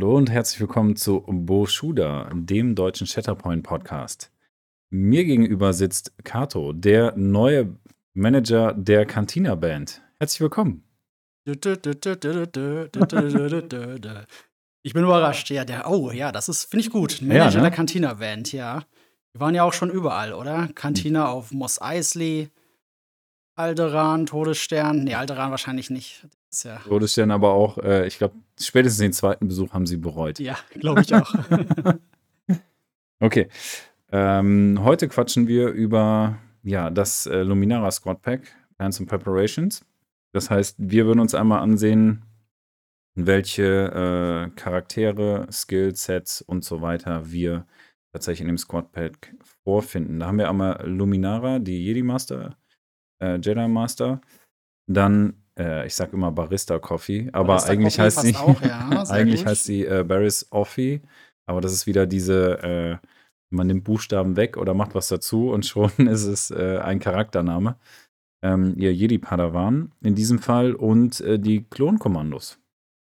Hallo und herzlich willkommen zu Bo Schuda, dem deutschen Shatterpoint Podcast. Mir gegenüber sitzt Kato, der neue Manager der Cantina Band. Herzlich willkommen. Ich bin überrascht. Ja, der, oh, ja, das ist, finde ich gut. Manager ne? der Cantina Band, ja. Wir waren ja auch schon überall, oder? Cantina auf Moss Eisley, Alderan, Todesstern. Nee, Alderan wahrscheinlich nicht. Das ist ja, Todesstern aber auch, äh, ich glaube, spätestens den zweiten Besuch haben sie bereut. ja glaube ich auch. Okay. Ähm, heute quatschen wir über ja, das äh, Luminara Squad Pack, Plans and Preparations. Das heißt, wir würden uns einmal ansehen, welche äh, Charaktere, Skillsets und so weiter wir tatsächlich in dem Squad Pack vorfinden. Da haben wir einmal Luminara, die Jedi Master, äh, Jedi Master. Dann, äh, ich sag immer Barista Coffee, aber Barista eigentlich Coffee heißt sie, auch, ja, eigentlich gut. heißt sie äh, Barris Offie, aber das ist wieder diese, äh, man nimmt Buchstaben weg oder macht was dazu und schon ist es äh, ein Charaktername. Ähm, ihr Jedi-Padawan in diesem Fall und äh, die Klonkommandos.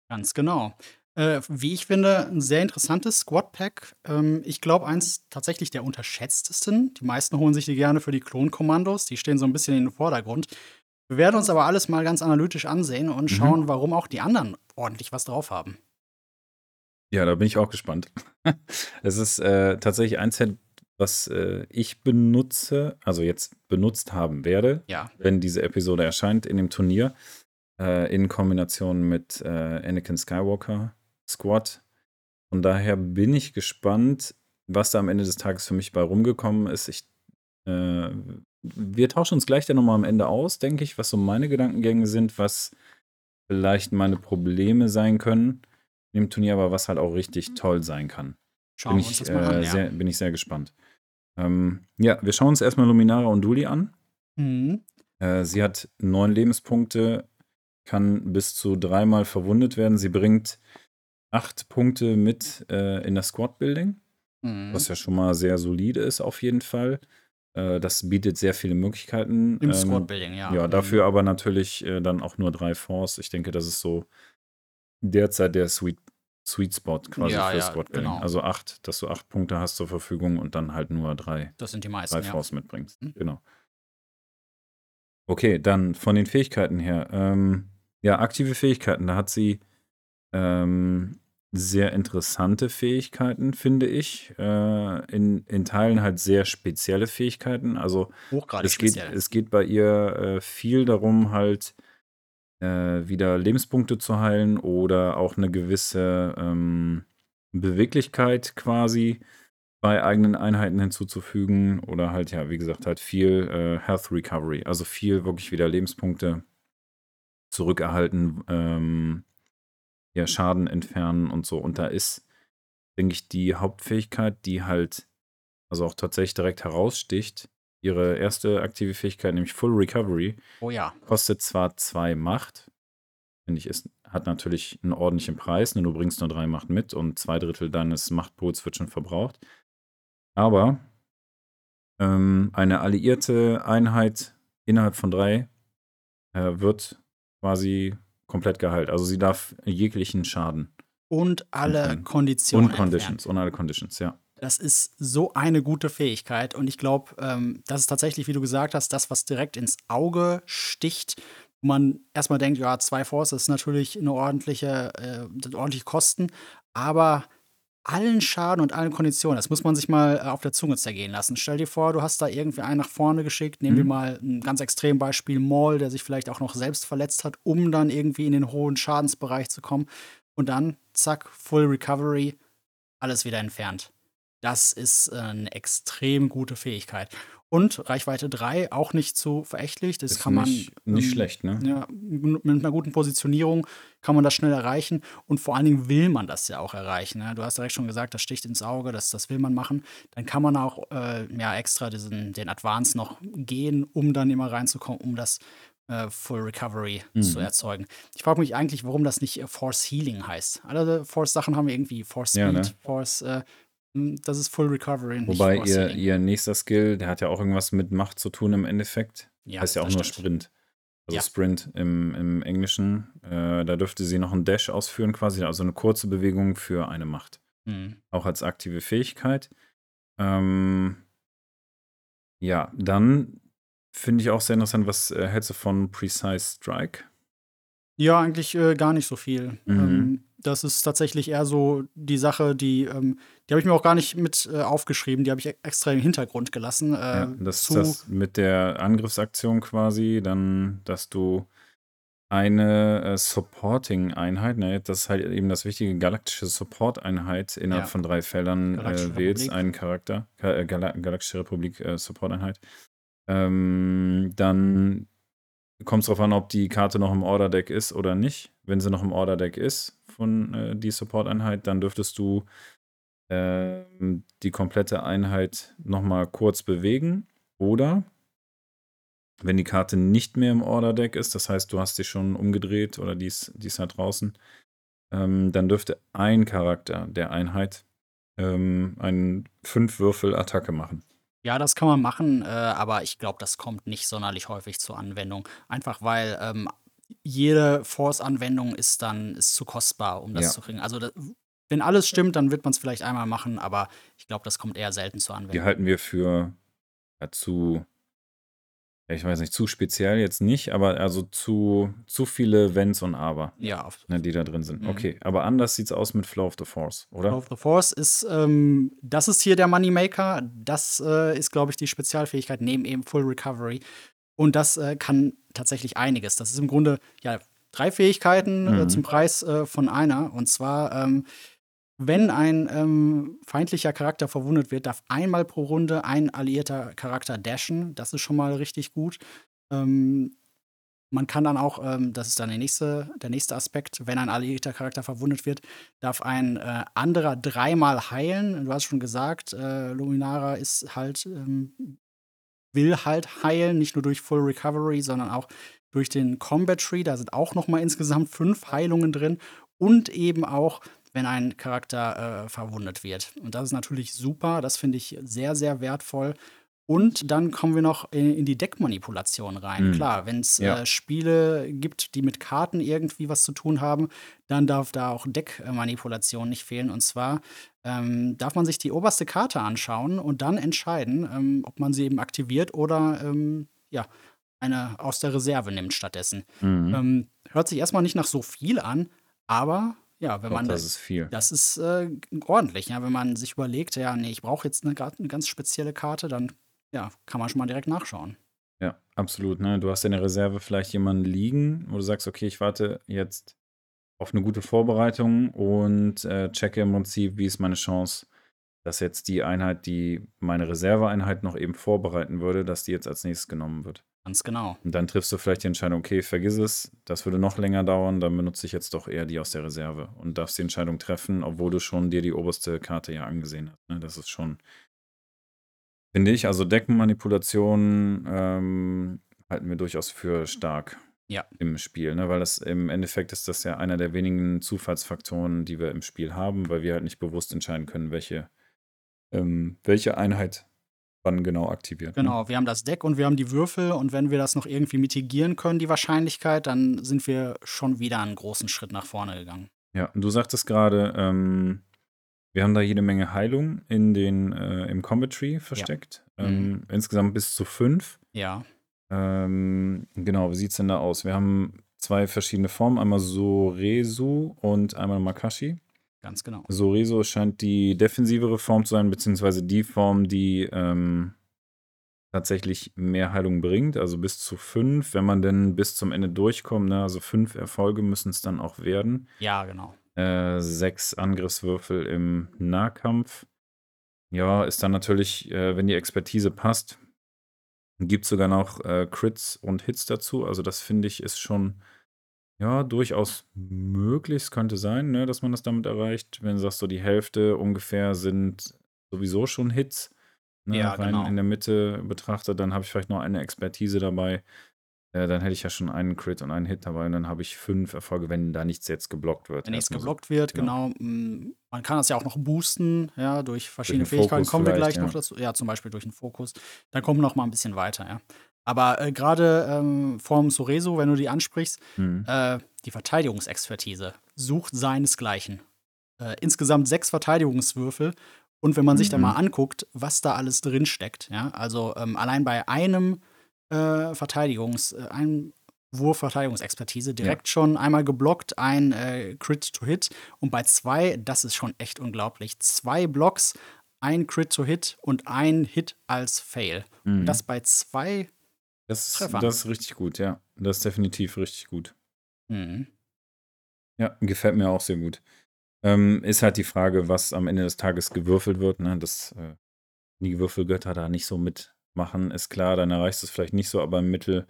Ganz genau. Äh, wie ich finde, ein sehr interessantes Squad-Pack. Ähm, ich glaube, eins tatsächlich der unterschätztesten. Die meisten holen sich die gerne für die Klonkommandos. Die stehen so ein bisschen in den Vordergrund. Wir werden uns aber alles mal ganz analytisch ansehen und Mhm. schauen, warum auch die anderen ordentlich was drauf haben. Ja, da bin ich auch gespannt. es ist äh, tatsächlich ein Set, was äh, ich benutze, also jetzt benutzt haben werde, Ja, wenn diese Episode erscheint in dem Turnier, äh, in Kombination mit äh, Anakin Skywalker Squad. Von daher bin ich gespannt, was da am Ende des Tages für mich bei rumgekommen ist. Ich, äh, wir tauschen uns gleich dann nochmal am Ende aus, denke ich, was so meine Gedankengänge sind, was vielleicht meine Probleme sein können im Turnier, aber was halt auch richtig toll sein kann schauen bin wir uns ich, das mal äh, an. Ja. sehr, bin ich sehr gespannt. Ähm, ja, wir schauen uns erstmal Luminara und Duli an. Mhm. Äh, sie hat neun Lebenspunkte, kann bis zu dreimal verwundet werden. Sie bringt acht Punkte mit äh, in das Squad-Building, Mhm. was ja schon mal sehr solide ist auf jeden Fall. Äh, das bietet sehr viele Möglichkeiten. Im Ähm, Squad-Building, ja. ja, Mhm. dafür aber natürlich äh, dann auch nur drei Force. Ich denke, das ist so derzeit der Sweet, Sweet Spot quasi Ja, für ja, Squad Building. genau. Also acht, dass du acht Punkte hast zur Verfügung und dann halt nur drei, Das sind die meisten, drei ja. Force mitbringst. Mhm. Genau. Okay, dann von den Fähigkeiten her. Ähm, ja, aktive Fähigkeiten, da hat sie ähm, sehr interessante Fähigkeiten, finde ich. Äh, in, in Teilen halt sehr spezielle Fähigkeiten. Also Hochgradig es geht, speziell. es geht bei ihr äh, viel darum, halt äh, wieder Lebenspunkte zu heilen oder auch eine gewisse ähm, Beweglichkeit quasi bei eigenen Einheiten hinzuzufügen oder halt, ja, wie gesagt, halt viel äh, Health Recovery, also viel wirklich wieder Lebenspunkte zurückerhalten, ähm, ja, Schaden entfernen und so. Und da ist, denke ich, die Hauptfähigkeit, die halt, also auch tatsächlich direkt heraussticht, ihre erste aktive Fähigkeit, nämlich Full Recovery, oh ja. kostet zwar zwei Macht, finde ich, ist, hat natürlich einen ordentlichen Preis, nur du bringst nur drei Macht mit und zwei Drittel deines Machtpools wird schon verbraucht. Aber ähm, eine alliierte Einheit innerhalb von drei äh, wird quasi komplett geheilt. Also sie darf jeglichen Schaden Und alle Entfernen. Konditionen. und entfernen. Conditions und alle Conditions, ja. Das ist so eine gute Fähigkeit. Und ich glaube, ähm, das ist tatsächlich, wie du gesagt hast, das, was direkt ins Auge sticht. Wo man erstmal denkt, ja, zwei Force ist natürlich eine ordentliche, äh, ordentliche Kosten. Aber allen Schaden und allen Konditionen, das muss man sich mal äh, auf der Zunge zergehen lassen. Stell dir vor, du hast da irgendwie einen nach vorne geschickt. Nehmen wir Mhm. mal ein ganz extrem Beispiel Maul, der sich vielleicht auch noch selbst verletzt hat, um dann irgendwie in den hohen Schadensbereich zu kommen. Und dann, zack, Full Recovery, alles wieder entfernt. Das ist äh, eine extrem gute Fähigkeit. Und Reichweite 3 auch nicht so verächtlich. Das Ist kann man. nicht, nicht ähm, schlecht, ne? Ja, mit einer guten Positionierung kann man das schnell erreichen. Und vor allen Dingen will man das ja auch erreichen. Ne? Du hast direkt schon gesagt, das sticht ins Auge, das, das will man machen. Dann kann man auch äh, ja, extra diesen, den Advance noch gehen, um dann immer reinzukommen, um das äh, Full Recovery zu Mhm. erzeugen. Ich frage mich eigentlich, warum das nicht äh, Force Healing heißt. Alle Force-Sachen haben wir irgendwie Force Speed, Ja, ne? Force. Mh, das ist Full Recovery. Wobei ihr, ihr nächster Skill, der hat ja auch irgendwas mit Macht zu tun im Endeffekt. ja, heißt ja auch nur stimmt. Sprint. Also Ja. Sprint im, im Englischen. Äh, da dürfte sie noch einen Dash ausführen, quasi, also eine kurze Bewegung für eine Macht. Mhm. Auch als aktive Fähigkeit. Ähm, ja, dann finde ich auch sehr interessant, was äh, hältst du von Precise Strike? Ja, eigentlich äh, gar nicht so viel. Mhm. Ähm, das ist tatsächlich eher so die Sache, die, ähm, die habe ich mir auch gar nicht mit äh, aufgeschrieben, die habe ich e- extra im Hintergrund gelassen. Äh, Ja, das ist das mit der Angriffsaktion quasi, dann, dass du eine äh, Supporting-Einheit, ne, das ist halt eben das wichtige galaktische Support-Einheit innerhalb Ja. von drei Feldern äh, wählst, einen Charakter, äh, Gala Galaktische Republik äh, Support-Einheit. Ähm, dann kommt es darauf an, ob die Karte noch im Order-Deck ist oder nicht. Wenn sie noch im Order-Deck ist von äh, die Support-Einheit, dann dürftest du ähm, die komplette Einheit nochmal kurz bewegen. Oder wenn die Karte nicht mehr im Order-Deck ist, das heißt, du hast sie schon umgedreht oder die ist, die ist da draußen, ähm, dann dürfte ein Charakter der Einheit ähm, einen fünf Würfel Attacke machen. Ja, das kann man machen, äh, aber ich glaube, das kommt nicht sonderlich häufig zur Anwendung. Einfach weil ähm, jede Force-Anwendung ist dann ist zu kostbar, um das Ja. zu kriegen. Also, da, wenn alles stimmt, dann wird man es vielleicht einmal machen, aber ich glaube, das kommt eher selten zur Die Anwendung. halten wir für ja, zu, ich weiß nicht, zu speziell jetzt nicht, aber also zu, zu viele Wenns und Aber, Ja, ne, die da drin sind. Mhm. Okay, aber anders sieht es aus mit Flow of the Force, oder? Flow of the Force ist, ähm, das ist hier der Moneymaker. Das äh, ist, glaube ich, die Spezialfähigkeit neben eben Full Recovery. Und das äh, kann tatsächlich einiges. Das ist im Grunde ja drei Fähigkeiten äh, Mhm. zum Preis äh, von einer. Und zwar, ähm, wenn ein ähm, feindlicher Charakter verwundet wird, darf einmal pro Runde ein alliierter Charakter dashen. Das ist schon mal richtig gut. Ähm, man kann dann auch, ähm, das ist dann der nächste, der nächste Aspekt, wenn ein alliierter Charakter verwundet wird, darf ein äh, anderer dreimal heilen. Du hast schon gesagt, äh, Luminara ist halt, ähm, will halt heilen, nicht nur durch Full Recovery, sondern auch durch den Combat Tree. Da sind auch noch mal insgesamt fünf Heilungen drin und eben auch, wenn ein Charakter äh, verwundet wird. Und das ist natürlich super. Das finde ich sehr, sehr wertvoll. Und dann kommen wir noch in, in die Deckmanipulation rein. Mhm. Klar, wenn es Ja. äh, Spiele gibt, die mit Karten irgendwie was zu tun haben, dann darf da auch Deckmanipulation nicht fehlen. Und zwar ähm, darf man sich die oberste Karte anschauen und dann entscheiden, ähm, ob man sie eben aktiviert oder ähm, ja, eine aus der Reserve nimmt stattdessen. Mhm. Ähm, hört sich erstmal nicht nach so viel an, aber ja, wenn Doch, man das ist viel. das ist äh, ordentlich, ja. Wenn man sich überlegt, ja, nee, ich brauche jetzt eine, eine ganz spezielle Karte, dann ja, kann man schon mal direkt nachschauen. Ja, absolut. Ne? Du hast in der Reserve vielleicht jemanden liegen, wo du sagst, okay, ich warte jetzt auf eine gute Vorbereitung und äh, checke im Prinzip, wie ist meine Chance, dass jetzt die Einheit, die meine Reserveeinheit noch eben vorbereiten würde, dass die jetzt als nächstes genommen wird. Ganz genau. Und dann triffst du vielleicht die Entscheidung, okay, vergiss es, das würde noch länger dauern, dann benutze ich jetzt doch eher die aus der Reserve und darfst die Entscheidung treffen, obwohl du schon dir die oberste Karte ja angesehen hast. Ne? Das ist schon, finde ich, also Deckenmanipulation ähm, halten wir durchaus für stark Ja. im Spiel, ne? weil das im Endeffekt ist das ja einer der wenigen Zufallsfaktoren, die wir im Spiel haben, weil wir halt nicht bewusst entscheiden können, welche, ähm, welche Einheit wann genau aktiviert. Ne? Genau, wir haben das Deck und wir haben die Würfel und wenn wir das noch irgendwie mitigieren können, die Wahrscheinlichkeit, dann sind wir schon wieder einen großen Schritt nach vorne gegangen. Ja, und du sagtest gerade, ähm, wir haben da jede Menge Heilung in den, äh, im Combat Tree versteckt. Mhm. Ähm, insgesamt bis zu fünf. Ja, Ähm, genau, wie sieht es denn da aus? Wir haben zwei verschiedene Formen, einmal Soresu und einmal Makashi. ganz genau. Soresu scheint die defensivere Form zu sein, beziehungsweise die Form, die ähm, tatsächlich mehr Heilung bringt, also bis zu fünf, wenn man denn bis zum Ende durchkommt. Ne? Also fünf Erfolge müssen es dann auch werden. Ja, genau. Äh, sechs Angriffswürfel im Nahkampf. Ja, ist dann natürlich, äh, wenn die Expertise passt, gibt es sogar noch äh, Crits und Hits dazu. Also das finde ich ist schon ja durchaus möglich. Es könnte sein, ne, dass man das damit erreicht. Wenn du sagst, so die Hälfte ungefähr sind sowieso schon Hits. Ne, Ja, rein genau. in der Mitte betrachtet, dann habe ich vielleicht noch eine Expertise dabei. Äh, dann hätte ich ja schon einen Crit und einen Hit dabei und dann habe ich fünf Erfolge, wenn da nichts jetzt geblockt wird. Wenn nichts Erstmal so. geblockt wird, genau. genau. mm, Man kann das ja auch noch boosten, ja, durch verschiedene den Fähigkeiten. Fokus Kommen wir gleich noch ja. dazu. Ja, zum Beispiel durch den Fokus. Dann kommen wir noch mal ein bisschen weiter, ja. Aber äh, gerade ähm, vorm Soreso, wenn du die ansprichst, Mhm. äh, die Verteidigungsexpertise sucht seinesgleichen. Äh, insgesamt sechs Verteidigungswürfel. Und wenn man sich da mal Mhm. anguckt, was da alles drin steckt, ja, also ähm, allein bei einem äh, Verteidigungs, äh, Wurf Verteidigungsexpertise direkt schon einmal geblockt, ein äh, Crit to Hit und bei zwei, das ist schon echt unglaublich, zwei Blocks, ein Crit to Hit und ein Hit als Fail. Und Mhm. das bei zwei. Das, Treffern. das ist richtig gut, ja. Das ist definitiv richtig gut. Mhm. Ja, gefällt mir auch sehr gut. Ähm, ist halt die Frage, was am Ende des Tages gewürfelt wird, ne? Dass äh, die Würfelgötter da nicht so mitmachen, ist klar, dann erreichst du es vielleicht nicht so, aber im Mittel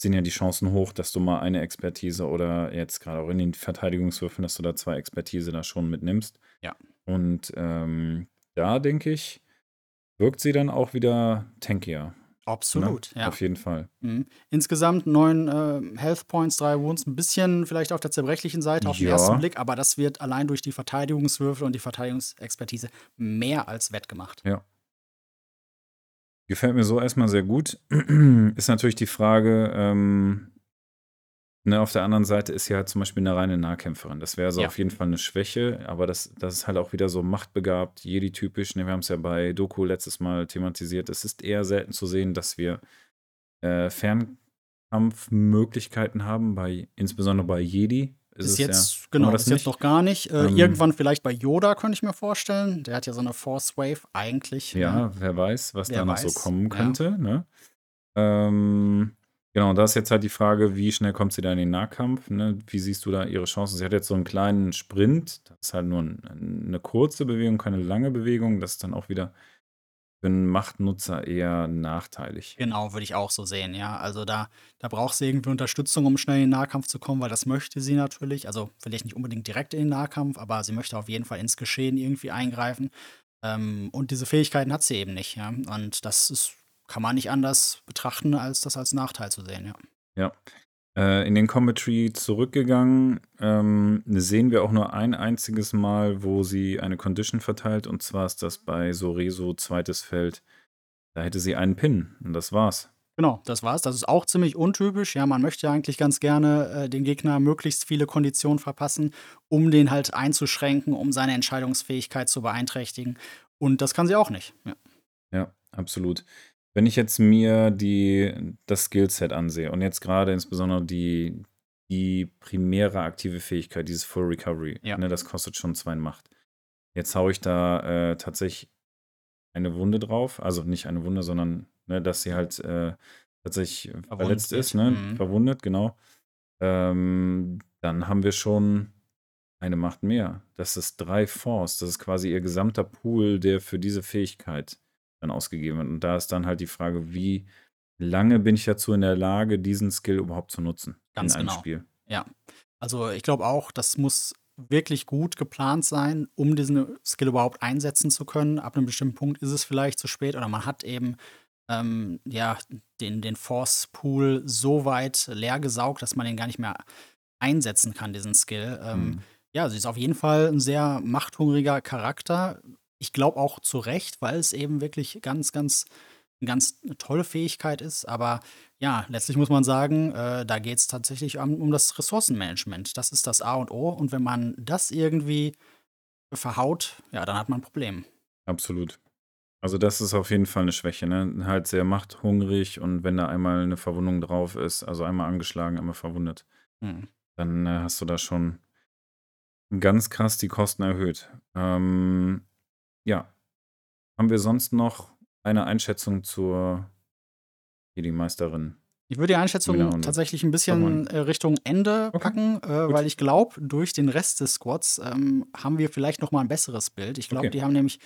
sind ja die Chancen hoch, dass du mal eine Expertise oder jetzt gerade auch in den Verteidigungswürfen, dass du da zwei Expertise da schon mitnimmst. Ja. Und ähm, da denke ich, wirkt sie dann auch wieder tankier. Absolut, ne? ja. Auf jeden Fall. Mhm. Insgesamt neun äh, Health Points, drei Wounds, ein bisschen vielleicht auf der zerbrechlichen Seite auf den Ja. ersten Blick, aber das wird allein durch die Verteidigungswürfel und die Verteidigungsexpertise mehr als wettgemacht. Gefällt mir so erstmal sehr gut. Ist natürlich die Frage, ähm, ne, auf der anderen Seite ist sie halt zum Beispiel eine reine Nahkämpferin. Das wäre so Ja. auf jeden Fall eine Schwäche, aber das, das ist halt auch wieder so machtbegabt, Jedi-typisch. Ne, wir haben es ja bei Doku letztes Mal thematisiert. Es ist eher selten zu sehen, dass wir äh, Fernkampfmöglichkeiten haben, bei, insbesondere bei Jedi. Ist Bis jetzt, ja, genau, das bis jetzt noch gar nicht. Äh, Ähm, irgendwann vielleicht bei Yoda, könnte ich mir vorstellen. Der hat ja so eine Force Wave eigentlich. ne? Ja, wer weiß, was Wer da noch so weiß, kommen ja. könnte. Ne? Ähm, genau, da ist jetzt halt die Frage, wie schnell kommt sie da in den Nahkampf? Ne? Wie siehst du da ihre Chancen? Sie hat jetzt so einen kleinen Sprint, das ist halt nur ein, eine kurze Bewegung, keine lange Bewegung. Das ist dann auch wieder für einen Machtnutzer eher nachteilig. Genau, würde ich auch so sehen, ja. Also da, da braucht sie irgendwie Unterstützung, um schnell in den Nahkampf zu kommen, weil das möchte sie natürlich. Also vielleicht nicht unbedingt direkt in den Nahkampf, aber sie möchte auf jeden Fall ins Geschehen irgendwie eingreifen. Ähm, und diese Fähigkeiten hat sie eben nicht, ja. Und das ist, kann man nicht anders betrachten, als das als Nachteil zu sehen, ja. Ja. Äh, in den Tree zurückgegangen, ähm, sehen wir auch nur ein einziges Mal, wo sie eine Condition verteilt, und zwar ist das bei Soreso zweites Feld. Da hätte sie einen Pin, und das war's. Genau, das war's. Das ist auch ziemlich untypisch. Ja, man möchte ja eigentlich ganz gerne äh, den Gegner möglichst viele Konditionen verpassen, um den halt einzuschränken, um seine Entscheidungsfähigkeit zu beeinträchtigen. Und das kann sie auch nicht. Ja. Ja, absolut. Wenn ich jetzt mir die, das Skillset ansehe und jetzt gerade insbesondere die, die primäre aktive Fähigkeit, dieses Full Recovery, Ja. ne, das kostet schon zwei Macht. Jetzt haue ich da äh, tatsächlich eine Wunde drauf, also nicht eine Wunde, sondern ne, dass sie halt äh, tatsächlich verletzt wird. ist, ne? Mhm. verwundet, genau. Ähm, dann haben wir schon eine Macht mehr. Das ist drei Force. Das ist quasi ihr gesamter Pool, der für diese Fähigkeit dann ausgegeben wird. Und da ist dann halt die Frage, wie lange bin ich dazu in der Lage, diesen Skill überhaupt zu nutzen Ganz in einem genau. Spiel? Ja. Also ich glaube auch, das muss wirklich gut geplant sein, um diesen Skill überhaupt einsetzen zu können. Ab einem bestimmten Punkt ist es vielleicht zu spät oder man hat eben ähm, ja, den, den Force-Pool so weit leer gesaugt, dass man den gar nicht mehr einsetzen kann, diesen Skill. Ähm, Mhm. Ja, sie ist auf jeden Fall ein sehr machthungriger Charakter. Ich glaube auch zu Recht, weil es eben wirklich ganz, ganz, eine ganz tolle Fähigkeit ist. Aber ja, letztlich muss man sagen, äh, da geht es tatsächlich um, um das Ressourcenmanagement. Das ist das A und O. Und wenn man das irgendwie verhaut, ja, dann hat man ein Problem. Absolut. Also das ist auf jeden Fall eine Schwäche, ne? Halt sehr machthungrig und wenn da einmal eine Verwundung drauf ist, also einmal angeschlagen, einmal verwundet, Hm. dann äh, hast du da schon ganz krass die Kosten erhöht. Ähm, ja. Haben wir sonst noch eine Einschätzung zur Jedi-Meisterin? Ich würde die Einschätzung tatsächlich ein bisschen äh, Richtung Ende Okay, packen, äh, weil ich glaube, durch den Rest des Squads ähm, haben wir vielleicht noch mal ein besseres Bild. Ich glaube, Okay. die haben nämlich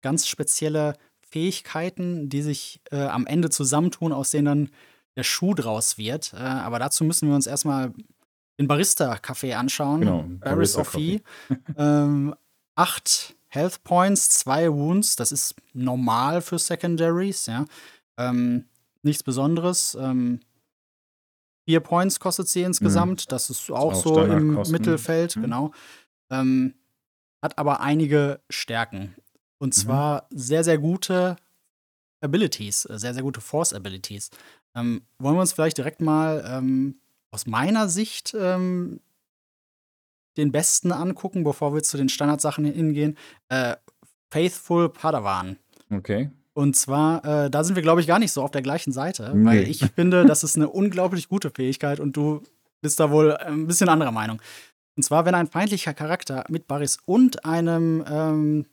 ganz spezielle Fähigkeiten, die sich äh, am Ende zusammentun, aus denen dann der Schuh draus wird. Äh, aber dazu müssen wir uns erstmal den Barista-Café anschauen. Genau, Barista of Fee. ähm, acht Health Points, zwei Wounds. Das ist normal für Secondaries, ja. Ähm, nichts Besonderes. Ähm, vier Points kostet sie insgesamt. Das ist auch, auch so im. Mittelfeld, Mhm. genau. Ähm, hat aber einige Stärken. Und Mhm. zwar sehr, sehr gute Abilities, äh, sehr, sehr gute Force Abilities. Ähm, wollen wir uns vielleicht direkt mal ähm, aus meiner Sicht ähm, den besten angucken, bevor wir zu den Standardsachen hingehen? Äh, Faithful Padawan. Okay. Und zwar, äh, da sind wir, glaube ich, gar nicht so auf der gleichen Seite, Nee. weil ich finde, das ist eine unglaublich gute Fähigkeit und du bist da wohl äh, ein bisschen anderer Meinung. Und zwar, wenn ein feindlicher Charakter mit Barris und einem ähm,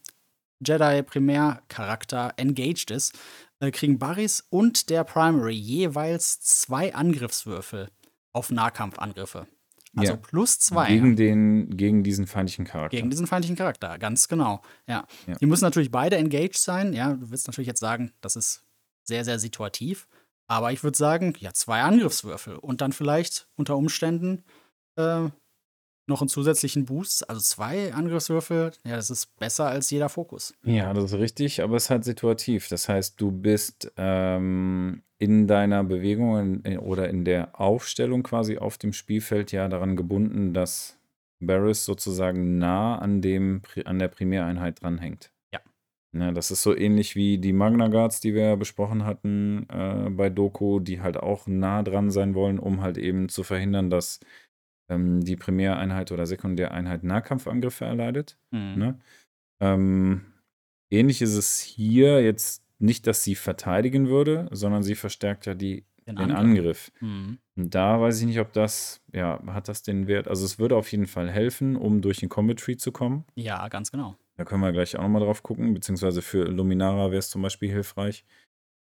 Jedi-Primärcharakter engaged ist, äh, kriegen Barris und der Primary jeweils zwei Angriffswürfel auf Nahkampfangriffe. Also Ja. plus zwei. Gegen, den, gegen diesen feindlichen Charakter. Gegen diesen feindlichen Charakter, ganz genau. Ja. Ja. Die müssen natürlich beide engaged sein. Ja, du willst natürlich jetzt sagen, das ist sehr, sehr situativ. Aber ich würde sagen, ja, zwei Angriffswürfel und dann vielleicht unter Umständen äh, noch einen zusätzlichen Boost. Also zwei Angriffswürfel, ja, das ist besser als jeder Fokus. Ja, das ist richtig, aber es ist halt situativ. Das heißt, du bist ähm, in deiner Bewegung in, oder in der Aufstellung quasi auf dem Spielfeld ja daran gebunden, dass Barris sozusagen nah an, dem, an der Primäreinheit dranhängt. Ja. Ne, das ist so ähnlich wie die Magna Guards, die wir ja besprochen hatten äh, bei Doku, die halt auch nah dran sein wollen, um halt eben zu verhindern, dass ähm, die Primäreinheit oder Sekundäreinheit Nahkampfangriffe erleidet. Mhm. Ne? Ähm, ähnlich ist es hier jetzt nicht, dass sie verteidigen würde, sondern sie verstärkt ja die, Den den Angriff. Angriff. Mhm. Und da weiß ich nicht, ob das, ja, hat das den Wert? Also es würde auf jeden Fall helfen, um durch den Combat Tree zu kommen. Ja, ganz genau. Da können wir gleich auch nochmal drauf gucken, beziehungsweise für Luminara wäre es zum Beispiel hilfreich,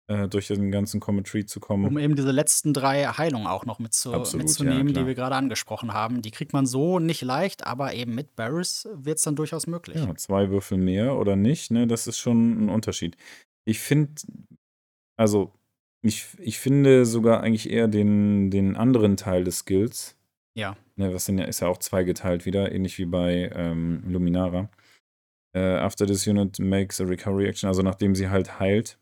äh, durch den ganzen Tree zu kommen. Um eben diese letzten drei Heilungen auch noch mitzu Absolut, mitzunehmen, ja, die wir gerade angesprochen haben. Die kriegt man so nicht leicht, aber eben mit Barris wird es dann durchaus möglich. Ja, zwei Würfel mehr oder nicht, ne, das ist schon ein Unterschied. Ich finde, also, ich, ich finde sogar eigentlich eher den, den anderen Teil des Skills, Ja. ne, was sind ja, ist ja auch zweigeteilt wieder, ähnlich wie bei ähm, Luminara. Äh, after this unit makes a recovery action, also nachdem sie halt heilt,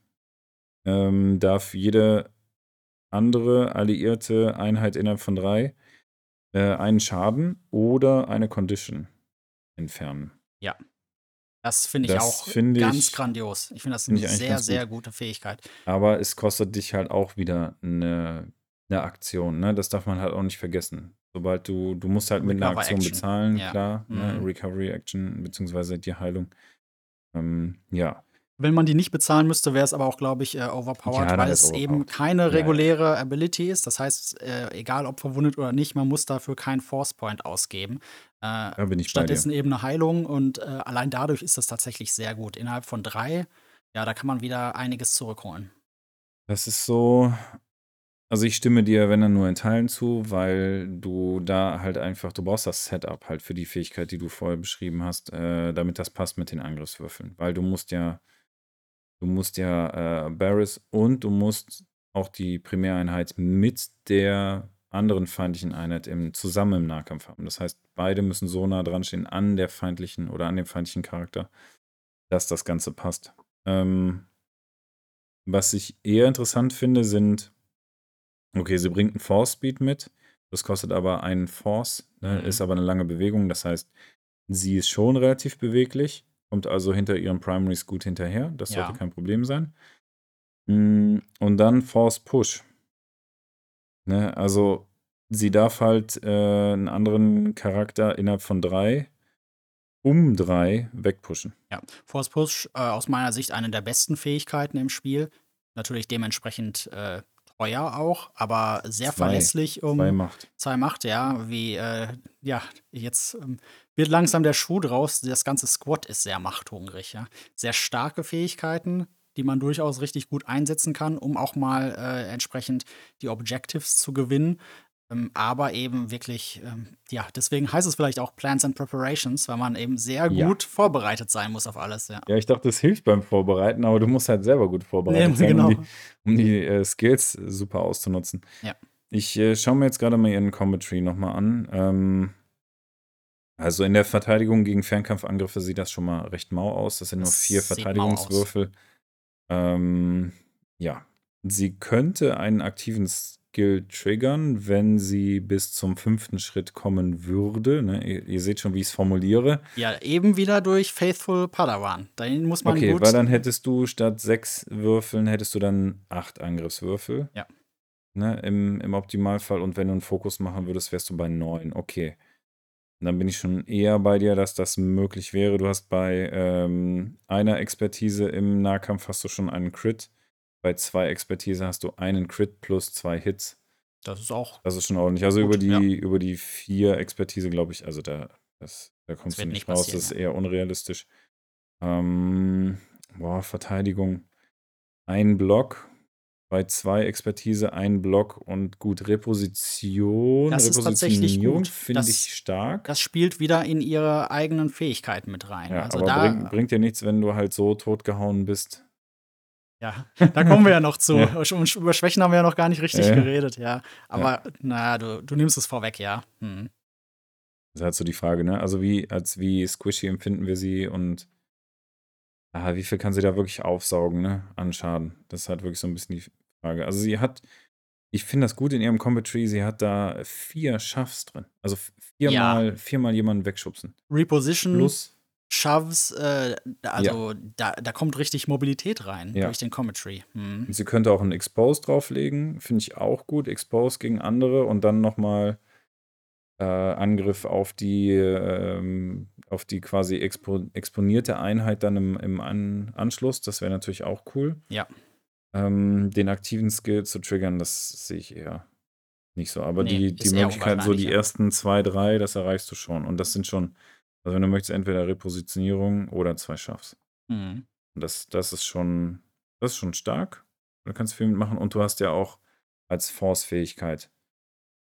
ähm, darf jede andere alliierte Einheit innerhalb von drei äh, einen Schaden oder eine Condition entfernen. Das finde ich Das auch finde ganz ich- grandios. Ich finde das finde eine sehr, sehr gut. gute Fähigkeit. Aber es kostet dich halt auch wieder eine, eine Aktion, ne? Das darf man halt auch nicht vergessen. Sobald du, du musst halt mit einer Aktion Action. bezahlen, Ja. klar, ne? Mhm. Recovery Action, beziehungsweise die Heilung. Ähm, ja. Wenn man die nicht bezahlen müsste, wäre es aber auch, glaube ich, äh, overpowered, Ja, weil es eben overpowered. keine Ja, ja. reguläre Ability ist. Das heißt, äh, egal ob verwundet oder nicht, man muss dafür keinen Force Point ausgeben. Äh, Da bin ich bei dir. stattdessen eben eine Heilung und äh, allein dadurch ist das tatsächlich sehr gut. Innerhalb von drei, ja, da kann man wieder einiges zurückholen. Das ist so. Also ich stimme dir, wenn dann nur in Teilen zu, weil du da halt einfach, du brauchst das Setup halt für die Fähigkeit, die du vorher beschrieben hast, äh, damit das passt mit den Angriffswürfeln. Weil du musst ja, du musst ja äh, Barris und du musst auch die Primäreinheit mit der anderen feindlichen Einheit im, zusammen im Nahkampf haben. Das heißt, beide müssen so nah dran stehen an der feindlichen oder an dem feindlichen Charakter, dass das Ganze passt. Ähm, was ich eher interessant finde, sind, okay, sie bringt einen Force Speed mit, das kostet aber einen Force, ne, Mhm. ist aber eine lange Bewegung, das heißt, sie ist schon relativ beweglich, kommt also hinter ihren Primaries gut hinterher, das sollte Ja. kein Problem sein. Mm, Und dann Force Push. Ne, also sie darf halt äh, einen anderen Charakter innerhalb von drei um drei wegpushen. Ja, Force Push äh, aus meiner Sicht eine der besten Fähigkeiten im Spiel. Natürlich dementsprechend äh, teuer auch, aber sehr Zwei. verlässlich um Zwei Macht. zwei Macht, ja, wie, äh, ja, jetzt ähm, wird langsam der Schuh draus. Das ganze Squad ist sehr machthungrig, ja. Sehr starke Fähigkeiten, die man durchaus richtig gut einsetzen kann, um auch mal äh, entsprechend die Objectives zu gewinnen. Ähm, aber eben wirklich, ähm, ja, deswegen heißt es vielleicht auch Plans and Preparations, weil man eben sehr Ja. gut vorbereitet sein muss auf alles, ja. Ja, ich dachte, es hilft beim Vorbereiten, aber du musst halt selber gut vorbereitet Nee, sein, genau. um die, um die äh, Skills super auszunutzen. Ja. Ich äh, schaue mir jetzt gerade mal ihren Tree nochmal an. Ähm, also in der Verteidigung gegen Fernkampfangriffe sieht das schon mal recht mau aus. Das sind nur Das vier Verteidigungswürfel. Ähm, ja, sie könnte einen aktiven Skill triggern, wenn sie bis zum fünften Schritt kommen würde. Ne? Ihr, ihr seht schon, wie ich es formuliere. Ja, eben wieder durch Faithful Padawan. Dahin muss man Okay, weil dann hättest du statt sechs Würfeln, hättest du dann acht Angriffswürfel. Ja. ne, im, im Optimalfall. Und wenn du einen Fokus machen würdest, wärst du bei 9. Okay. Und dann bin ich schon eher bei dir, dass das möglich wäre. Du hast bei ähm, einer Expertise im Nahkampf hast du schon einen Crit. Bei zwei Expertise hast du einen Crit plus zwei Hits. Das ist auch. Das ist schon ordentlich. Also gut, über die, ja. über die vier Expertise, glaube ich, also da, das, da kommst du nicht, raus. Das ist eher unrealistisch. Ähm, boah, Verteidigung. Ein Block bei zwei Expertise ein Block und gut Reposition. Das ist tatsächlich gut. Finde ich stark. Das spielt wieder in ihre eigenen Fähigkeiten mit rein. Ja, also aber da, bring, bringt dir nichts, wenn du halt so totgehauen bist. Ja, da kommen wir ja noch zu. Ja. Über Schwächen haben wir ja noch gar nicht richtig ja. geredet, ja. Aber ja. naja, du, du nimmst es vorweg, ja. Hm. Das ist halt so die Frage, ne? Also wie, als wie squishy empfinden wir sie und ah, wie viel kann sie da wirklich aufsaugen, ne? An Schaden. Das ist halt wirklich so ein bisschen die Frage. Also sie hat, ich finde das gut in ihrem Combat Tree, sie hat da vier Schaffs drin. Also viermal, viermal jemanden wegschubsen. Reposition. Plus Shoves, äh, also ja. da, da kommt richtig Mobilität rein ja. durch den Commentary. Hm. Sie könnte auch einen Expose drauflegen, finde ich auch gut. Expose gegen andere und dann nochmal äh, Angriff auf die, ähm, auf die quasi expo exponierte Einheit dann im, im An Anschluss. Das wäre natürlich auch cool. Ja. Ähm, den aktiven Skill zu triggern, das sehe ich eher nicht so. Aber nee, die, die Möglichkeit, so die ersten zwei, drei, das erreichst du schon. Und das sind schon, also wenn du möchtest, entweder Repositionierung oder zwei Schaffs. Mhm. Und das, das ist schon, das ist schon stark. Du kannst viel mitmachen und du hast ja auch als Force-Fähigkeit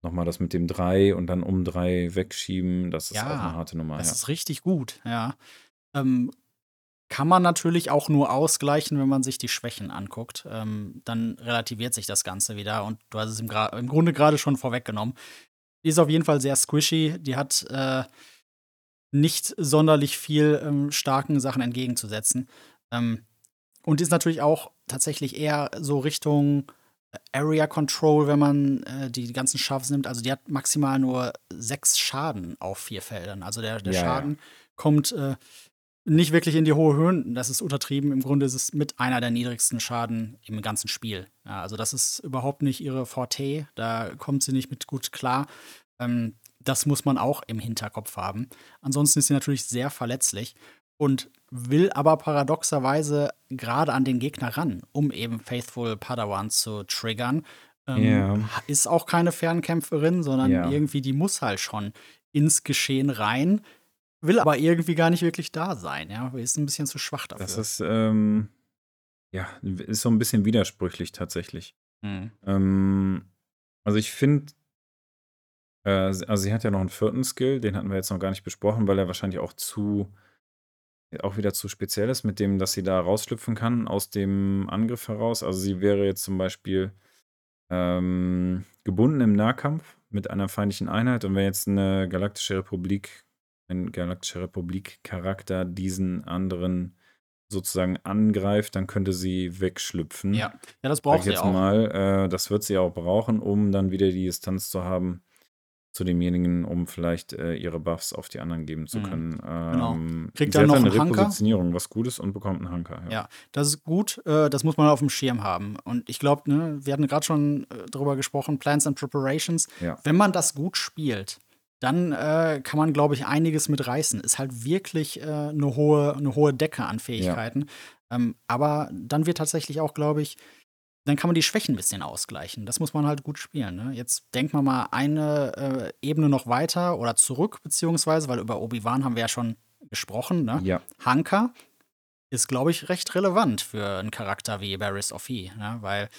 nochmal das mit dem 3 und dann um 3 wegschieben. Das ist ja, auch eine harte Nummer. Das ja. ist richtig gut, ja. Ähm, kann man natürlich auch nur ausgleichen, wenn man sich die Schwächen anguckt. Ähm, dann relativiert sich das Ganze wieder. Und du hast es im, im Grunde gerade schon vorweggenommen. Die ist auf jeden Fall sehr squishy. Die hat äh, nicht sonderlich viel ähm, starken Sachen entgegenzusetzen. Ähm, und ist natürlich auch tatsächlich eher so Richtung Area Control, wenn man äh, die ganzen Schaffs nimmt. Also die hat maximal nur sechs Schaden auf vier Feldern. Also der, der ja, Schaden ja. kommt äh, nicht wirklich in die hohe Höhen. Das ist untertrieben. Im Grunde ist es mit einer der niedrigsten Schaden im ganzen Spiel. Ja, also das ist überhaupt nicht ihre Forte. Da kommt sie nicht mit gut klar. Ähm, das muss man auch im Hinterkopf haben. Ansonsten ist sie natürlich sehr verletzlich und will aber paradoxerweise gerade an den Gegner ran, um eben Faithful Padawan zu triggern. Ähm, yeah. Ist auch keine Fernkämpferin, sondern yeah. irgendwie, die muss halt schon ins Geschehen rein will aber irgendwie gar nicht wirklich da sein. Ja, ist ein bisschen zu schwach dafür. Das ist ähm, ja ist so ein bisschen widersprüchlich tatsächlich. Mhm. Ähm, also ich finde, äh, also sie hat ja noch einen vierten Skill, den hatten wir jetzt noch gar nicht besprochen, weil er wahrscheinlich auch zu auch wieder zu speziell ist, mit dem, dass sie da rausschlüpfen kann aus dem Angriff heraus. Also sie wäre jetzt zum Beispiel ähm, gebunden im Nahkampf mit einer feindlichen Einheit und wenn jetzt eine galaktische Republik ein Galaktische Republik-Charakter diesen anderen sozusagen angreift, dann könnte sie wegschlüpfen. Ja, ja das braucht sie jetzt auch. mal. Äh, das wird sie auch brauchen, um dann wieder die Distanz zu haben zu demjenigen, um vielleicht äh, ihre Buffs auf die anderen geben zu mhm. können. Mhm. Genau. Ähm, Kriegt dann noch eine Repositionierung, was Gutes und bekommt einen Hanker. Ja, ja das ist gut. Äh, das muss man auf dem Schirm haben. Und ich glaube, ne, wir hatten gerade schon äh, darüber gesprochen, Plans and Preparations. Ja. Wenn man das gut spielt, dann äh, kann man, glaube ich, einiges mit reißen. Ist halt wirklich äh, eine, hohe, eine hohe Decke an Fähigkeiten. Ja. Ähm, aber dann wird tatsächlich auch, glaube ich, dann kann man die Schwächen ein bisschen ausgleichen. Das muss man halt gut spielen. Ne? Jetzt denkt man mal eine äh, Ebene noch weiter oder zurück, beziehungsweise, weil über Obi-Wan haben wir ja schon gesprochen. Ne? Ja. Hanka ist, glaube ich, recht relevant für einen Charakter wie Barris Ophi, ne? weil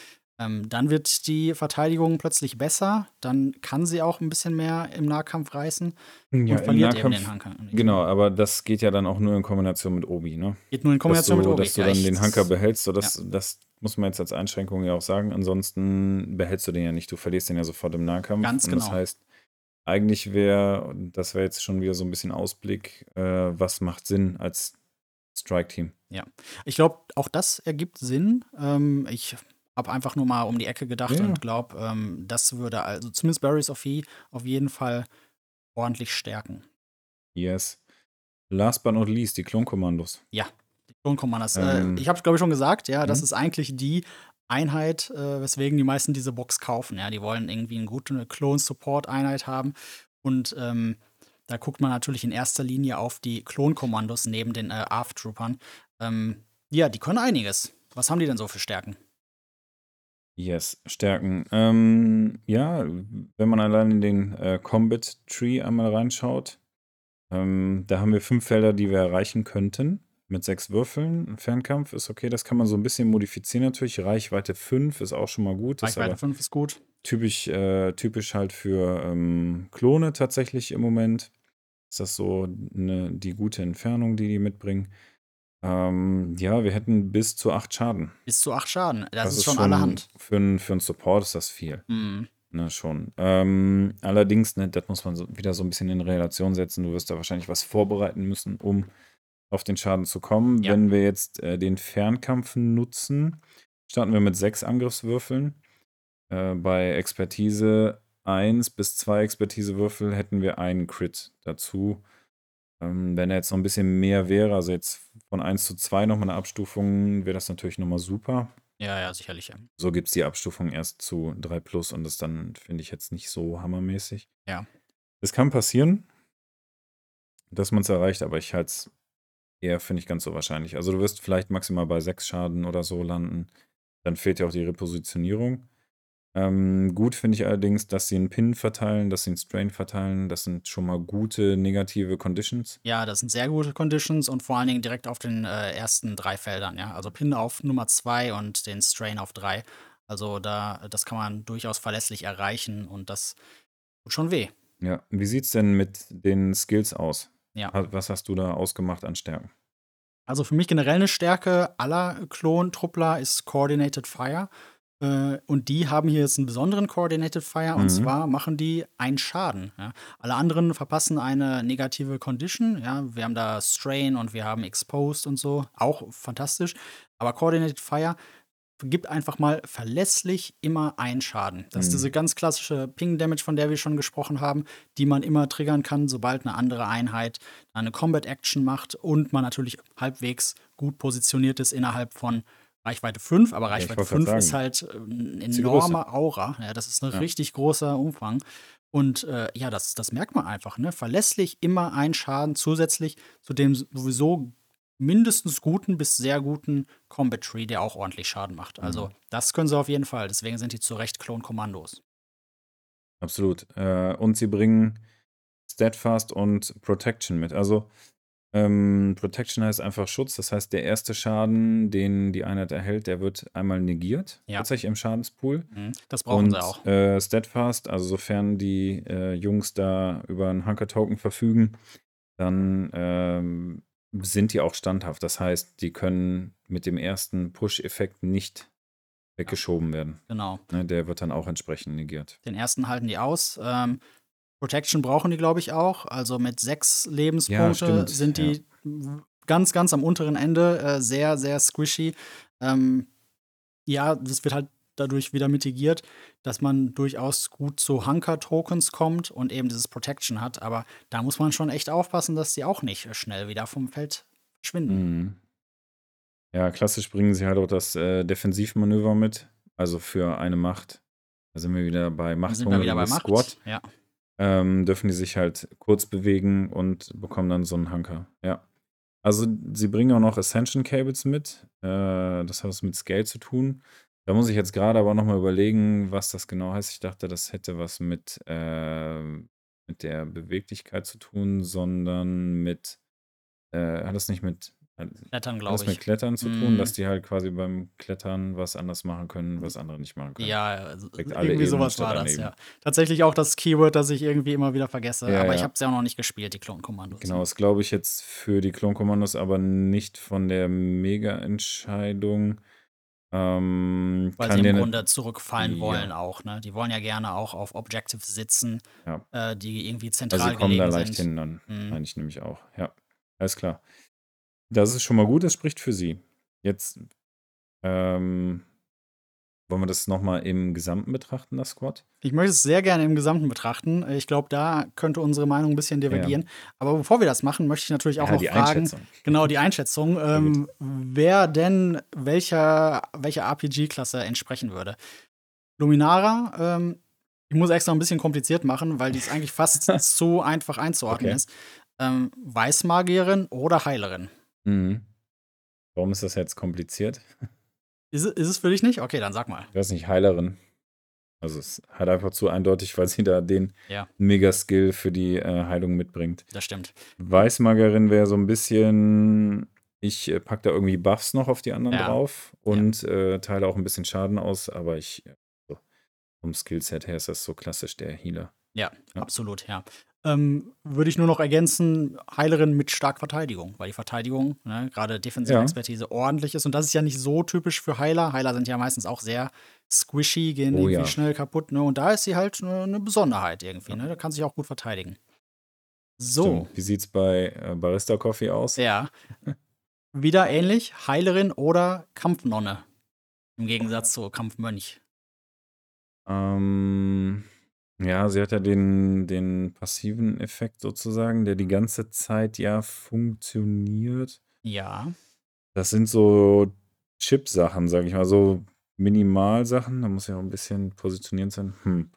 ähm, dann wird die Verteidigung plötzlich besser, dann kann sie auch ein bisschen mehr im Nahkampf reißen und ja, verliert Nahkampf, eben den Hanker. Genau, aber das geht ja dann auch nur in Kombination mit Obi, ne? Geht nur in Kombination du, mit Obi. Dass du dann den Hanker behältst, so das, ja. das muss man jetzt als Einschränkung ja auch sagen. Ansonsten behältst du den ja nicht, du verlierst den ja sofort im Nahkampf. Ganz genau. Und das heißt, eigentlich wäre, das wäre jetzt schon wieder so ein bisschen Ausblick, äh, was macht Sinn als Strike-Team. Ja, ich glaube, auch das ergibt Sinn. Ähm, ich habe einfach nur mal um die Ecke gedacht ja. und glaube, ähm, das würde also zumindest Barry's of E auf jeden Fall ordentlich stärken. Yes. Last but not least, die Klonkommandos. Ja, die Klonkommandos. Äh, ähm, äh, ich habe es, glaube ich, schon gesagt, ja, das mhm. ist eigentlich die Einheit, äh, weswegen die meisten diese Box kaufen. Ja, die wollen irgendwie eine gute Clone-Support-Einheit haben. Und ähm, da guckt man natürlich in erster Linie auf die Klonkommandos neben den äh, ARF-Troopern. Ähm, ja, die können einiges. Was haben die denn so für Stärken? Yes, Stärken. Ähm, ja, wenn man allein in den äh, Combat Tree einmal reinschaut, ähm, da haben wir fünf Felder, die wir erreichen könnten. Mit sechs Würfeln. Fernkampf ist okay, das kann man so ein bisschen modifizieren natürlich. Reichweite 5 ist auch schon mal gut. Reichweite 5 ist gut. Typisch, äh, typisch halt für ähm, Klone tatsächlich im Moment. Ist das so ne, die gute Entfernung, die die mitbringen? Ähm, ja, wir hätten bis zu acht Schaden. Bis zu acht Schaden. Das, das ist, schon allerhand. Für, einen, für Support ist das viel. Mhm. Ne, schon. Ähm, allerdings, ne, das muss man so, wieder so ein bisschen in Relation setzen. Du wirst da wahrscheinlich was vorbereiten müssen, um auf den Schaden zu kommen. Ja. Wenn wir jetzt äh, den Fernkampf nutzen, starten wir mit sechs Angriffswürfeln. Äh, bei Expertise 1 bis 2 Expertisewürfel hätten wir einen Crit dazu. Ähm, wenn er jetzt noch ein bisschen mehr wäre, also jetzt von 1 zu 2 nochmal eine Abstufung, wäre das natürlich nochmal super. Ja, ja, sicherlich. So gibt es die Abstufung erst zu 3 Plus und das dann finde ich jetzt nicht so hammermäßig. Ja. Es kann passieren, dass man es erreicht, aber ich halte es eher, finde ich, ganz so wahrscheinlich. Also du wirst vielleicht maximal bei 6 Schaden oder so landen. Dann fehlt ja auch die Repositionierung. Ähm, gut finde ich allerdings, dass sie einen Pin verteilen, dass sie einen Strain verteilen. Das sind schon mal gute negative Conditions. Ja, das sind sehr gute Conditions und vor allen Dingen direkt auf den äh, ersten drei Feldern. Ja? Also Pin auf Nummer zwei und den Strain auf drei. Also da, das kann man durchaus verlässlich erreichen und das tut schon weh. Ja, wie sieht es denn mit den Skills aus? Ja. Was hast du da ausgemacht an Stärken? Also für mich generell eine Stärke aller Klon-Truppler ist Coordinated Fire. Äh, und die haben hier jetzt einen besonderen Coordinated Fire und mhm. zwar machen die einen Schaden. Ja. Alle anderen verpassen eine negative Condition. Ja. Wir haben da Strain und wir haben Exposed und so. Auch fantastisch. Aber Coordinated Fire gibt einfach mal verlässlich immer einen Schaden. Das mhm. ist diese ganz klassische Ping-Damage, von der wir schon gesprochen haben, die man immer triggern kann, sobald eine andere Einheit eine Combat-Action macht und man natürlich halbwegs gut positioniert ist innerhalb von Reichweite 5, aber Reichweite ja, 5 ist halt äh, ein enormer Aura. Ja, das ist ein ja. richtig großer Umfang. Und äh, ja, das, das merkt man einfach. Ne? Verlässlich immer ein Schaden zusätzlich zu dem sowieso mindestens guten bis sehr guten Combat Tree, der auch ordentlich Schaden macht. Also, mhm. das können sie auf jeden Fall. Deswegen sind die zu Recht Klon-Kommandos. Absolut. Äh, und sie bringen Steadfast und Protection mit. Also, ähm, Protection heißt einfach Schutz. Das heißt, der erste Schaden, den die Einheit erhält, der wird einmal negiert. Ja. Tatsächlich im Schadenspool. Mhm. Das brauchen Und sie auch. äh, Steadfast, also sofern die äh, Jungs da über einen Hunker-Token verfügen, dann ähm, sind die auch standhaft. Das heißt, die können mit dem ersten Push-Effekt nicht weggeschoben werden. Genau. Ne, der wird dann auch entsprechend negiert. Den ersten halten die aus. Ähm, Protection brauchen die, glaube ich, auch. Also mit sechs Lebenspunkte ja, sind die ja. ganz, ganz am unteren Ende äh, sehr, sehr squishy. Ähm, ja, das wird halt dadurch wieder mitigiert, dass man durchaus gut zu Hunker-Tokens kommt und eben dieses Protection hat. Aber da muss man schon echt aufpassen, dass sie auch nicht schnell wieder vom Feld verschwinden. Mhm. Ja, klassisch bringen sie halt auch das äh, Defensivmanöver mit. Also für eine Macht. Da sind wir wieder bei Machthunger wieder bei Macht. Squad. Ja ähm, dürfen die sich halt kurz bewegen und bekommen dann so einen Hanker. Ja. Also sie bringen auch noch Ascension Cables mit. Äh, das hat was mit Scale zu tun. Da muss ich jetzt gerade aber nochmal überlegen, was das genau heißt. Ich dachte, das hätte was mit, äh, mit der Beweglichkeit zu tun, sondern mit, äh, hat das nicht mit Klettern, glaube ich. mit Klettern zu tun, mm. dass die halt quasi beim Klettern was anders machen können, was andere nicht machen können. Ja, also irgendwie sowas war das, ja. Tatsächlich auch das Keyword, das ich irgendwie immer wieder vergesse. Ja, aber ja. ich habe es ja auch noch nicht gespielt, die Klonkommandos. Genau, das glaube ich jetzt für die Klonkommandos, aber nicht von der Mega-Entscheidung. Ähm, Weil sie im Grunde zurückfallen ja. wollen auch, ne? Die wollen ja gerne auch auf Objective sitzen, äh, die irgendwie zentral also kommen da leicht sind. hin, dann mhm. meine ich nämlich auch. Ja, alles klar. Das ist schon mal gut, das spricht für sie. Jetzt, ähm wollen wir das nochmal im Gesamten betrachten, das Squad? Ich möchte es sehr gerne im Gesamten betrachten. Ich glaube, da könnte unsere Meinung ein bisschen divergieren. Ja. Aber bevor wir das machen, möchte ich natürlich auch ja, noch die fragen. Einschätzung. Genau, die Einschätzung. Ähm, wer denn welcher, welcher RPG-Klasse entsprechen würde. Luminara, ähm, ich muss extra ein bisschen kompliziert machen, weil die ist eigentlich fast so einfach einzuordnen okay. ist. Ähm, Weißmagierin oder Heilerin? Mhm. Warum ist das jetzt kompliziert? Ist, ist es für dich nicht? Okay, dann sag mal. Ich weiß nicht, Heilerin. Also es ist halt einfach zu eindeutig, weil sie da den ja. Mega-Skill für die äh, Heilung mitbringt. Das stimmt. Weißmagerin wäre so ein bisschen, ich äh, packe da irgendwie Buffs noch auf die anderen ja. drauf und ja. äh, teile auch ein bisschen Schaden aus, aber ich, so, vom Skillset her ist das so klassisch der Healer. Ja, absolut, ja. Ähm, würde ich nur noch ergänzen, Heilerin mit stark Verteidigung, weil die Verteidigung, ne, gerade defensive ja. Expertise, ordentlich ist. Und das ist ja nicht so typisch für Heiler. Heiler sind ja meistens auch sehr squishy, gehen oh, irgendwie ja. schnell kaputt. Ne? Und da ist sie halt eine ne Besonderheit irgendwie. Ne? Da kann sie auch gut verteidigen. So. Stimmt. Wie sieht's bei äh, Barista Coffee aus? Ja. Wieder ähnlich, Heilerin oder Kampfnonne. Im Gegensatz zu Kampfmönch. Ähm. Ja, sie hat ja den den passiven Effekt sozusagen, der die ganze Zeit ja funktioniert. Ja. Das sind so Chip-Sachen, sage ich mal, so Minimalsachen. Da muss ja auch ein bisschen positioniert sein. Hm.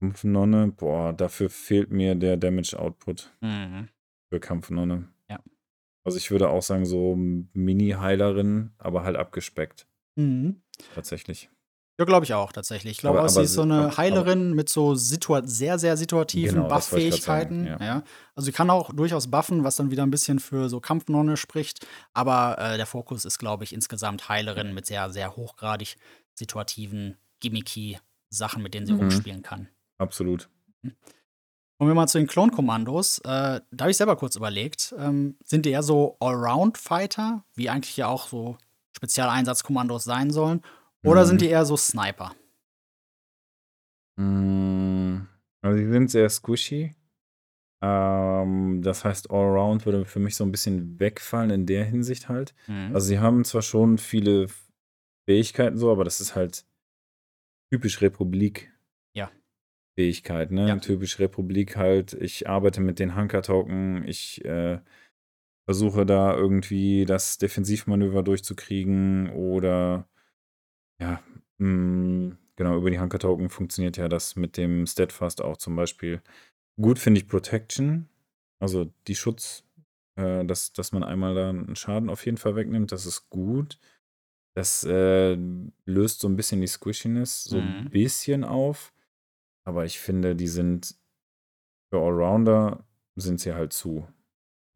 Kampfnonne, boah, dafür fehlt mir der Damage Output Mhm. für Kampfnonne. Ja. Also ich würde auch sagen, so Mini-Heilerin, aber halt abgespeckt, Mhm. tatsächlich. Ja, glaube ich auch tatsächlich. Ich glaube auch, sie ist so eine Heilerin mit so sehr, sehr situativen genau, Buff-Fähigkeiten. Ja. ja. Also sie kann auch durchaus buffen, was dann wieder ein bisschen für so Kampfnonne spricht. Aber äh, der Fokus ist, glaube ich, insgesamt Heilerin mit sehr, sehr hochgradig situativen, gimmicky Sachen, mit denen sie mhm. rumspielen kann. Absolut. Mhm. Kommen wir mal zu den Klon-Kommandos. Äh, da habe ich selber kurz überlegt. Ähm, sind die eher so Allround-Fighter, wie eigentlich ja auch so Spezialeinsatzkommandos sein sollen? Oder sind mhm. die eher so Sniper? Hm, also die sind sehr squishy. Ähm, das heißt, Allround würde für mich so ein bisschen wegfallen in der Hinsicht halt. Mhm. Also sie haben zwar schon viele Fähigkeiten so, aber das ist halt typisch Republik. Ja. Fähigkeit, ne? Ja. Typisch Republik halt. Ich arbeite mit den Hunker-Token, ich äh, versuche da irgendwie das Defensivmanöver durchzukriegen oder ja, hm, genau, über die Hunker-Token funktioniert ja das mit dem Steadfast auch zum Beispiel. Gut finde ich Protection, also die Schutz, äh, dass, dass man einmal da einen Schaden auf jeden Fall wegnimmt, das ist gut. Das äh, löst so ein bisschen die Squishiness so ein Mhm. bisschen auf. Aber ich finde, die sind für Allrounder sind sie halt zu,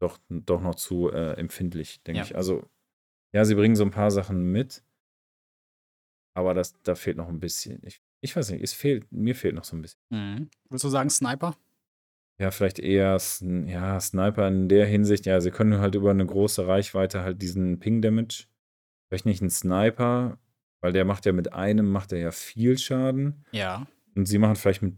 doch, doch noch zu äh, empfindlich, denke Ja. ich. Also, ja, sie bringen so ein paar Sachen mit, aber das, da fehlt noch ein bisschen. Ich, ich weiß nicht, es fehlt, mir fehlt noch so ein bisschen. Mhm. Würdest du sagen Sniper? Ja, vielleicht eher ja, Sniper in der Hinsicht, ja, sie können halt über eine große Reichweite halt diesen Ping-Damage. Vielleicht nicht ein Sniper, weil der macht ja mit einem, macht er ja viel Schaden. Ja. Und sie machen vielleicht mit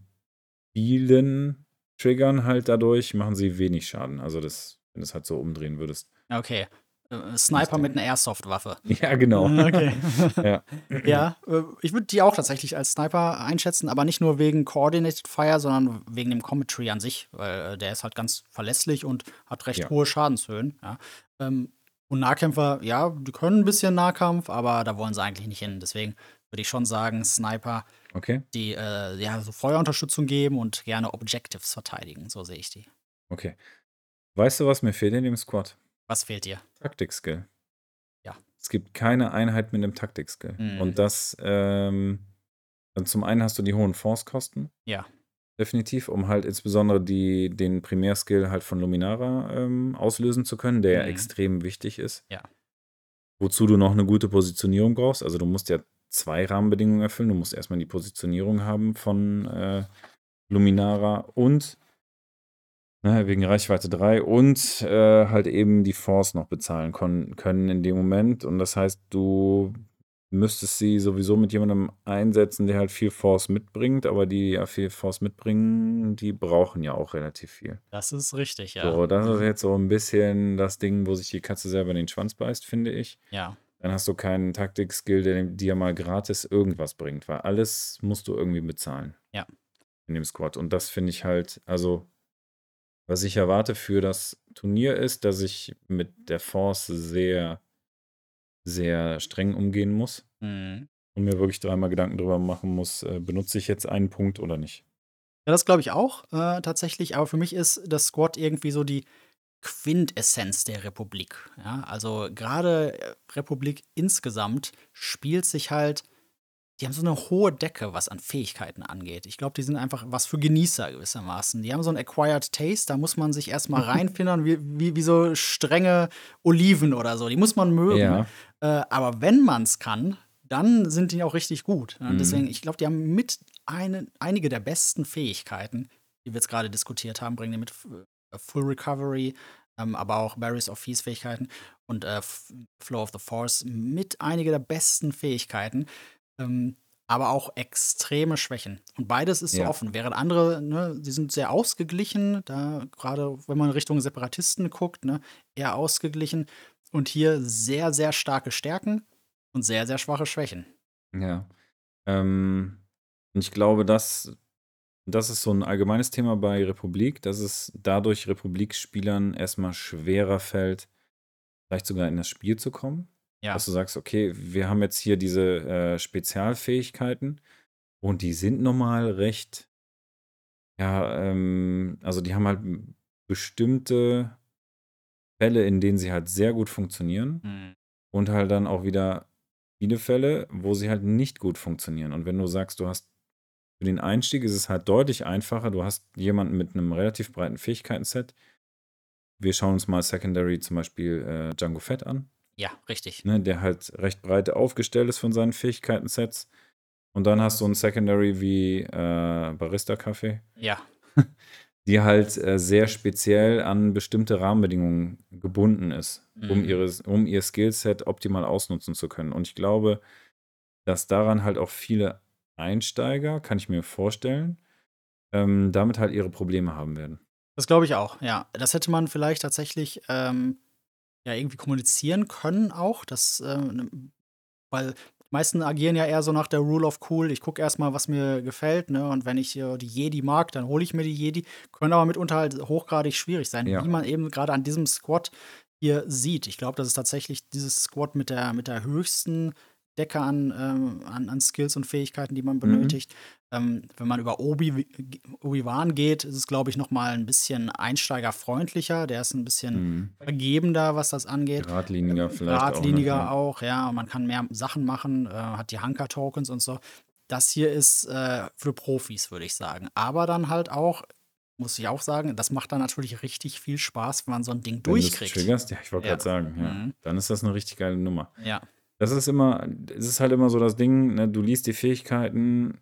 vielen Triggern halt dadurch, machen sie wenig Schaden. Also das, wenn du es halt so umdrehen würdest. Okay. Äh, Sniper mit einer Airsoft-Waffe. Ja, genau. Okay. ja. ja, äh, ich würde die auch tatsächlich als Sniper einschätzen, aber nicht nur wegen Coordinated Fire, sondern wegen dem Commentary an sich, weil äh, der ist halt ganz verlässlich und hat recht ja. hohe Schadenshöhen. Ja. Ähm, und Nahkämpfer, ja, die können ein bisschen Nahkampf, aber da wollen sie eigentlich nicht hin. Deswegen würde ich schon sagen, Sniper, okay. die äh, ja so Feuerunterstützung geben und gerne Objectives verteidigen. So sehe ich die. Okay. Weißt du, was mir fehlt in dem Squad? Was fehlt dir? Taktik-Skill. Ja. Es gibt keine Einheit mit einem Taktik-Skill. Mhm. Und das, ähm, also zum einen hast du die hohen Force-Kosten. Ja. Definitiv, um halt insbesondere die, den Primärskill halt von Luminara ähm, auslösen zu können, der mhm. ja extrem wichtig ist. Ja. Wozu du noch eine gute Positionierung brauchst. Also du musst ja zwei Rahmenbedingungen erfüllen. Du musst erstmal die Positionierung haben von äh, Luminara und Ne, wegen Reichweite 3 und äh, halt eben die Force noch bezahlen können in dem Moment. Und das heißt, du müsstest sie sowieso mit jemandem einsetzen, der halt viel Force mitbringt, aber die ja viel Force mitbringen, die brauchen ja auch relativ viel. Das ist richtig, ja. So, das ist jetzt so ein bisschen das Ding, wo sich die Katze selber in den Schwanz beißt, finde ich. Ja. dann hast du keinen Taktik-Skill, der dir mal gratis irgendwas bringt, weil alles musst du irgendwie bezahlen. Ja. In dem Squad. Und das finde ich halt, also, was ich erwarte für das Turnier ist, dass ich mit der Force sehr, sehr streng umgehen muss. Mhm. Und mir wirklich dreimal Gedanken drüber machen muss, äh, benutze ich jetzt einen Punkt oder nicht. Ja, das glaube ich auch äh, tatsächlich. Aber für mich ist das Squad irgendwie so die Quintessenz der Republik. Ja, also gerade äh, Republik insgesamt spielt sich halt, die haben so eine hohe Decke, was an Fähigkeiten angeht. Ich glaube, die sind einfach was für Genießer gewissermaßen. Die haben so ein Acquired Taste, da muss man sich erstmal reinfinden, wie, wie, wie so strenge Oliven oder so. Die muss man mögen. Ja. Äh, aber wenn man es kann, dann sind die auch richtig gut. Mhm. Deswegen, ich glaube, die haben mit eine, einige der besten Fähigkeiten, die wir jetzt gerade diskutiert haben, bringen die mit äh, Full Recovery, ähm, aber auch Barriers of Fees Fähigkeiten und äh, Flow of the Force mit einige der besten Fähigkeiten, ähm, aber auch extreme Schwächen. Und beides ist so Ja. offen. Während andere, ne, die sind sehr ausgeglichen, da gerade wenn man Richtung Separatisten guckt, ne, eher ausgeglichen. Und hier sehr, sehr starke Stärken und sehr, sehr schwache Schwächen. Ja. Ähm, und ich glaube, das, das ist so ein allgemeines Thema bei Republik, dass es dadurch Republik-Spielern erstmal schwerer fällt, vielleicht sogar in das Spiel zu kommen. Ja. Dass du sagst, okay, wir haben jetzt hier diese äh, Spezialfähigkeiten und die sind normal recht, ja, ähm, also die haben halt bestimmte Fälle, in denen sie halt sehr gut funktionieren Mhm. und halt dann auch wieder viele Fälle, wo sie halt nicht gut funktionieren. Und wenn du sagst, du hast für den Einstieg ist es halt deutlich einfacher. Du hast jemanden mit einem relativ breiten Fähigkeiten-Set. Wir schauen uns mal Secondary zum Beispiel äh, Django Fett an, Ja, richtig. ne, der halt recht breit aufgestellt ist von seinen Fähigkeiten-Sets. Und dann hast du einen Secondary wie äh, Barista Café, Ja. die halt äh, sehr speziell an bestimmte Rahmenbedingungen gebunden ist, um, Mhm. ihres, um ihr Skillset optimal ausnutzen zu können. Und ich glaube, dass daran halt auch viele Einsteiger, kann ich mir vorstellen, ähm, damit halt ihre Probleme haben werden. Das glaube ich auch, ja. Das hätte man vielleicht tatsächlich ähm, ja irgendwie kommunizieren können auch, dass, ähm, weil die meisten agieren ja eher so nach der Rule of Cool. Ich gucke erstmal, was mir gefällt, ne? Und wenn ich äh, die Jedi mag, dann hole ich mir die Jedi. Können aber mitunter halt hochgradig schwierig sein, Ja. wie man eben gerade an diesem Squad hier sieht. Ich glaube, das ist tatsächlich dieses Squad mit der, mit der höchsten Decke an, ähm, an, an Skills und Fähigkeiten, die man benötigt. Ähm, wenn man über Obi- Obi-Wan geht, ist es, glaube ich, noch mal ein bisschen einsteigerfreundlicher. Der ist ein bisschen Mhm. vergebender, was das angeht. Geradliniger vielleicht Geradliniger auch. auch, ja. Man kann mehr Sachen machen, äh, hat die Hunker-Tokens und so. Das hier ist äh, für Profis, würde ich sagen. Aber dann halt auch, muss ich auch sagen, das macht dann natürlich richtig viel Spaß, wenn man so ein Ding Wenn durchkriegt. triggerst, ja, ich wollte Ja. gerade sagen, ja, Mhm. dann ist das eine richtig geile Nummer. Ja, Das ist immer, es ist halt immer so das Ding, ne, du liest die Fähigkeiten,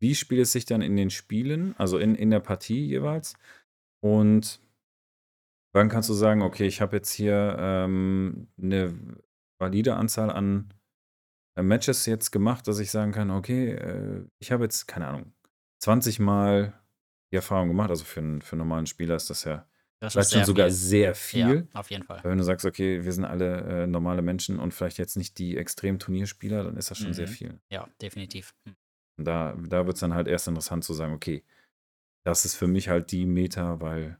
wie spielt es sich dann in den Spielen, also in, in der Partie jeweils. Und dann kannst du sagen, okay, ich habe jetzt hier ähm, eine valide Anzahl an äh, Matches jetzt gemacht, dass ich sagen kann, okay, äh, ich habe jetzt, keine Ahnung, 20 Mal die Erfahrung gemacht. Also für, einen- für einen normalen Spieler ist das ja das vielleicht schon sehr sogar viel. sehr viel. Ja, auf jeden Fall. Wenn du sagst, okay, wir sind alle äh, normale Menschen und vielleicht jetzt nicht die extrem Turnierspieler, dann ist das schon sehr Mhm. viel. Ja, definitiv. Hm. Und da, da wird es dann halt erst interessant zu sagen, okay, das ist für mich halt die Meta, weil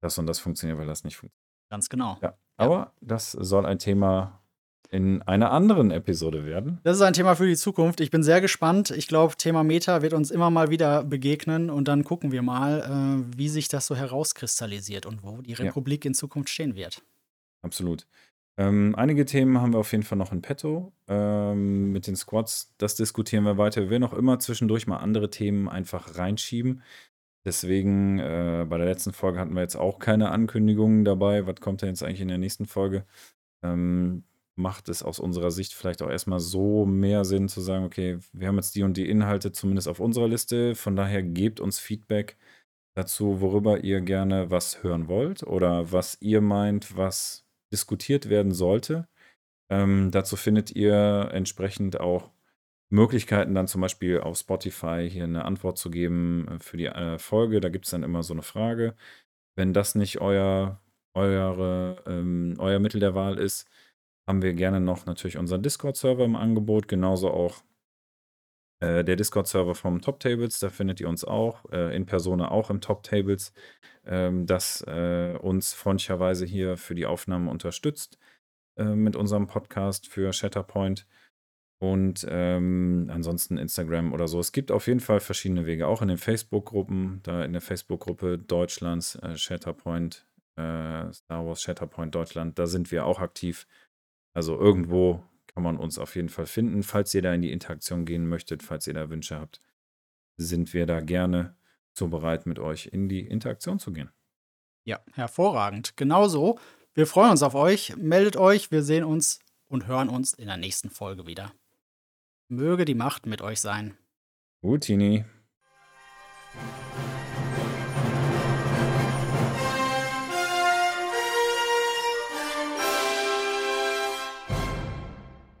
das und das funktioniert, weil das nicht funktioniert. Ganz genau. Ja. Aber das soll ein Thema in einer anderen Episode werden. Das ist ein Thema für die Zukunft. Ich bin sehr gespannt. Ich glaube, Thema Meta wird uns immer mal wieder begegnen und dann gucken wir mal, äh, wie sich das so herauskristallisiert und wo die Ja. Republik in Zukunft stehen wird. Absolut. Ähm, einige Themen haben wir auf jeden Fall noch in petto. Ähm, mit den Squads, das diskutieren wir weiter. Wir werden auch immer zwischendurch mal andere Themen einfach reinschieben. Deswegen, äh, bei der letzten Folge hatten wir jetzt auch keine Ankündigungen dabei. Was kommt denn jetzt eigentlich in der nächsten Folge? Ähm, macht es aus unserer Sicht vielleicht auch erstmal so mehr Sinn zu sagen, okay, wir haben jetzt die und die Inhalte zumindest auf unserer Liste. Von daher gebt uns Feedback dazu, worüber ihr gerne was hören wollt oder was ihr meint, was diskutiert werden sollte. Ähm, dazu findet ihr entsprechend auch Möglichkeiten, dann zum Beispiel auf Spotify hier eine Antwort zu geben äh, für die äh, Folge. Da gibt es dann immer so eine Frage. Wenn das nicht euer, eure, ähm, euer Mittel der Wahl ist, haben wir gerne noch natürlich unseren Discord-Server im Angebot, genauso auch äh, der Discord-Server vom Top Tables, da findet ihr uns auch, äh, in Persona auch im Top Tables, ähm, das äh, uns freundlicherweise hier für die Aufnahme unterstützt äh, mit unserem Podcast für Shatterpoint. Und ähm, ansonsten Instagram oder so. Es gibt auf jeden Fall verschiedene Wege, auch in den Facebook-Gruppen, da in der Facebook-Gruppe Deutschlands, äh, Shatterpoint, äh, Star Wars Shatterpoint Deutschland, da sind wir auch aktiv. Also irgendwo kann man uns auf jeden Fall finden. Falls ihr da in die Interaktion gehen möchtet, falls ihr da Wünsche habt, sind wir da gerne so bereit, mit euch in die Interaktion zu gehen. Ja, hervorragend. Genauso. Wir freuen uns auf euch. Meldet euch. Wir sehen uns und hören uns in der nächsten Folge wieder. Möge die Macht mit euch sein. Gut, Tini.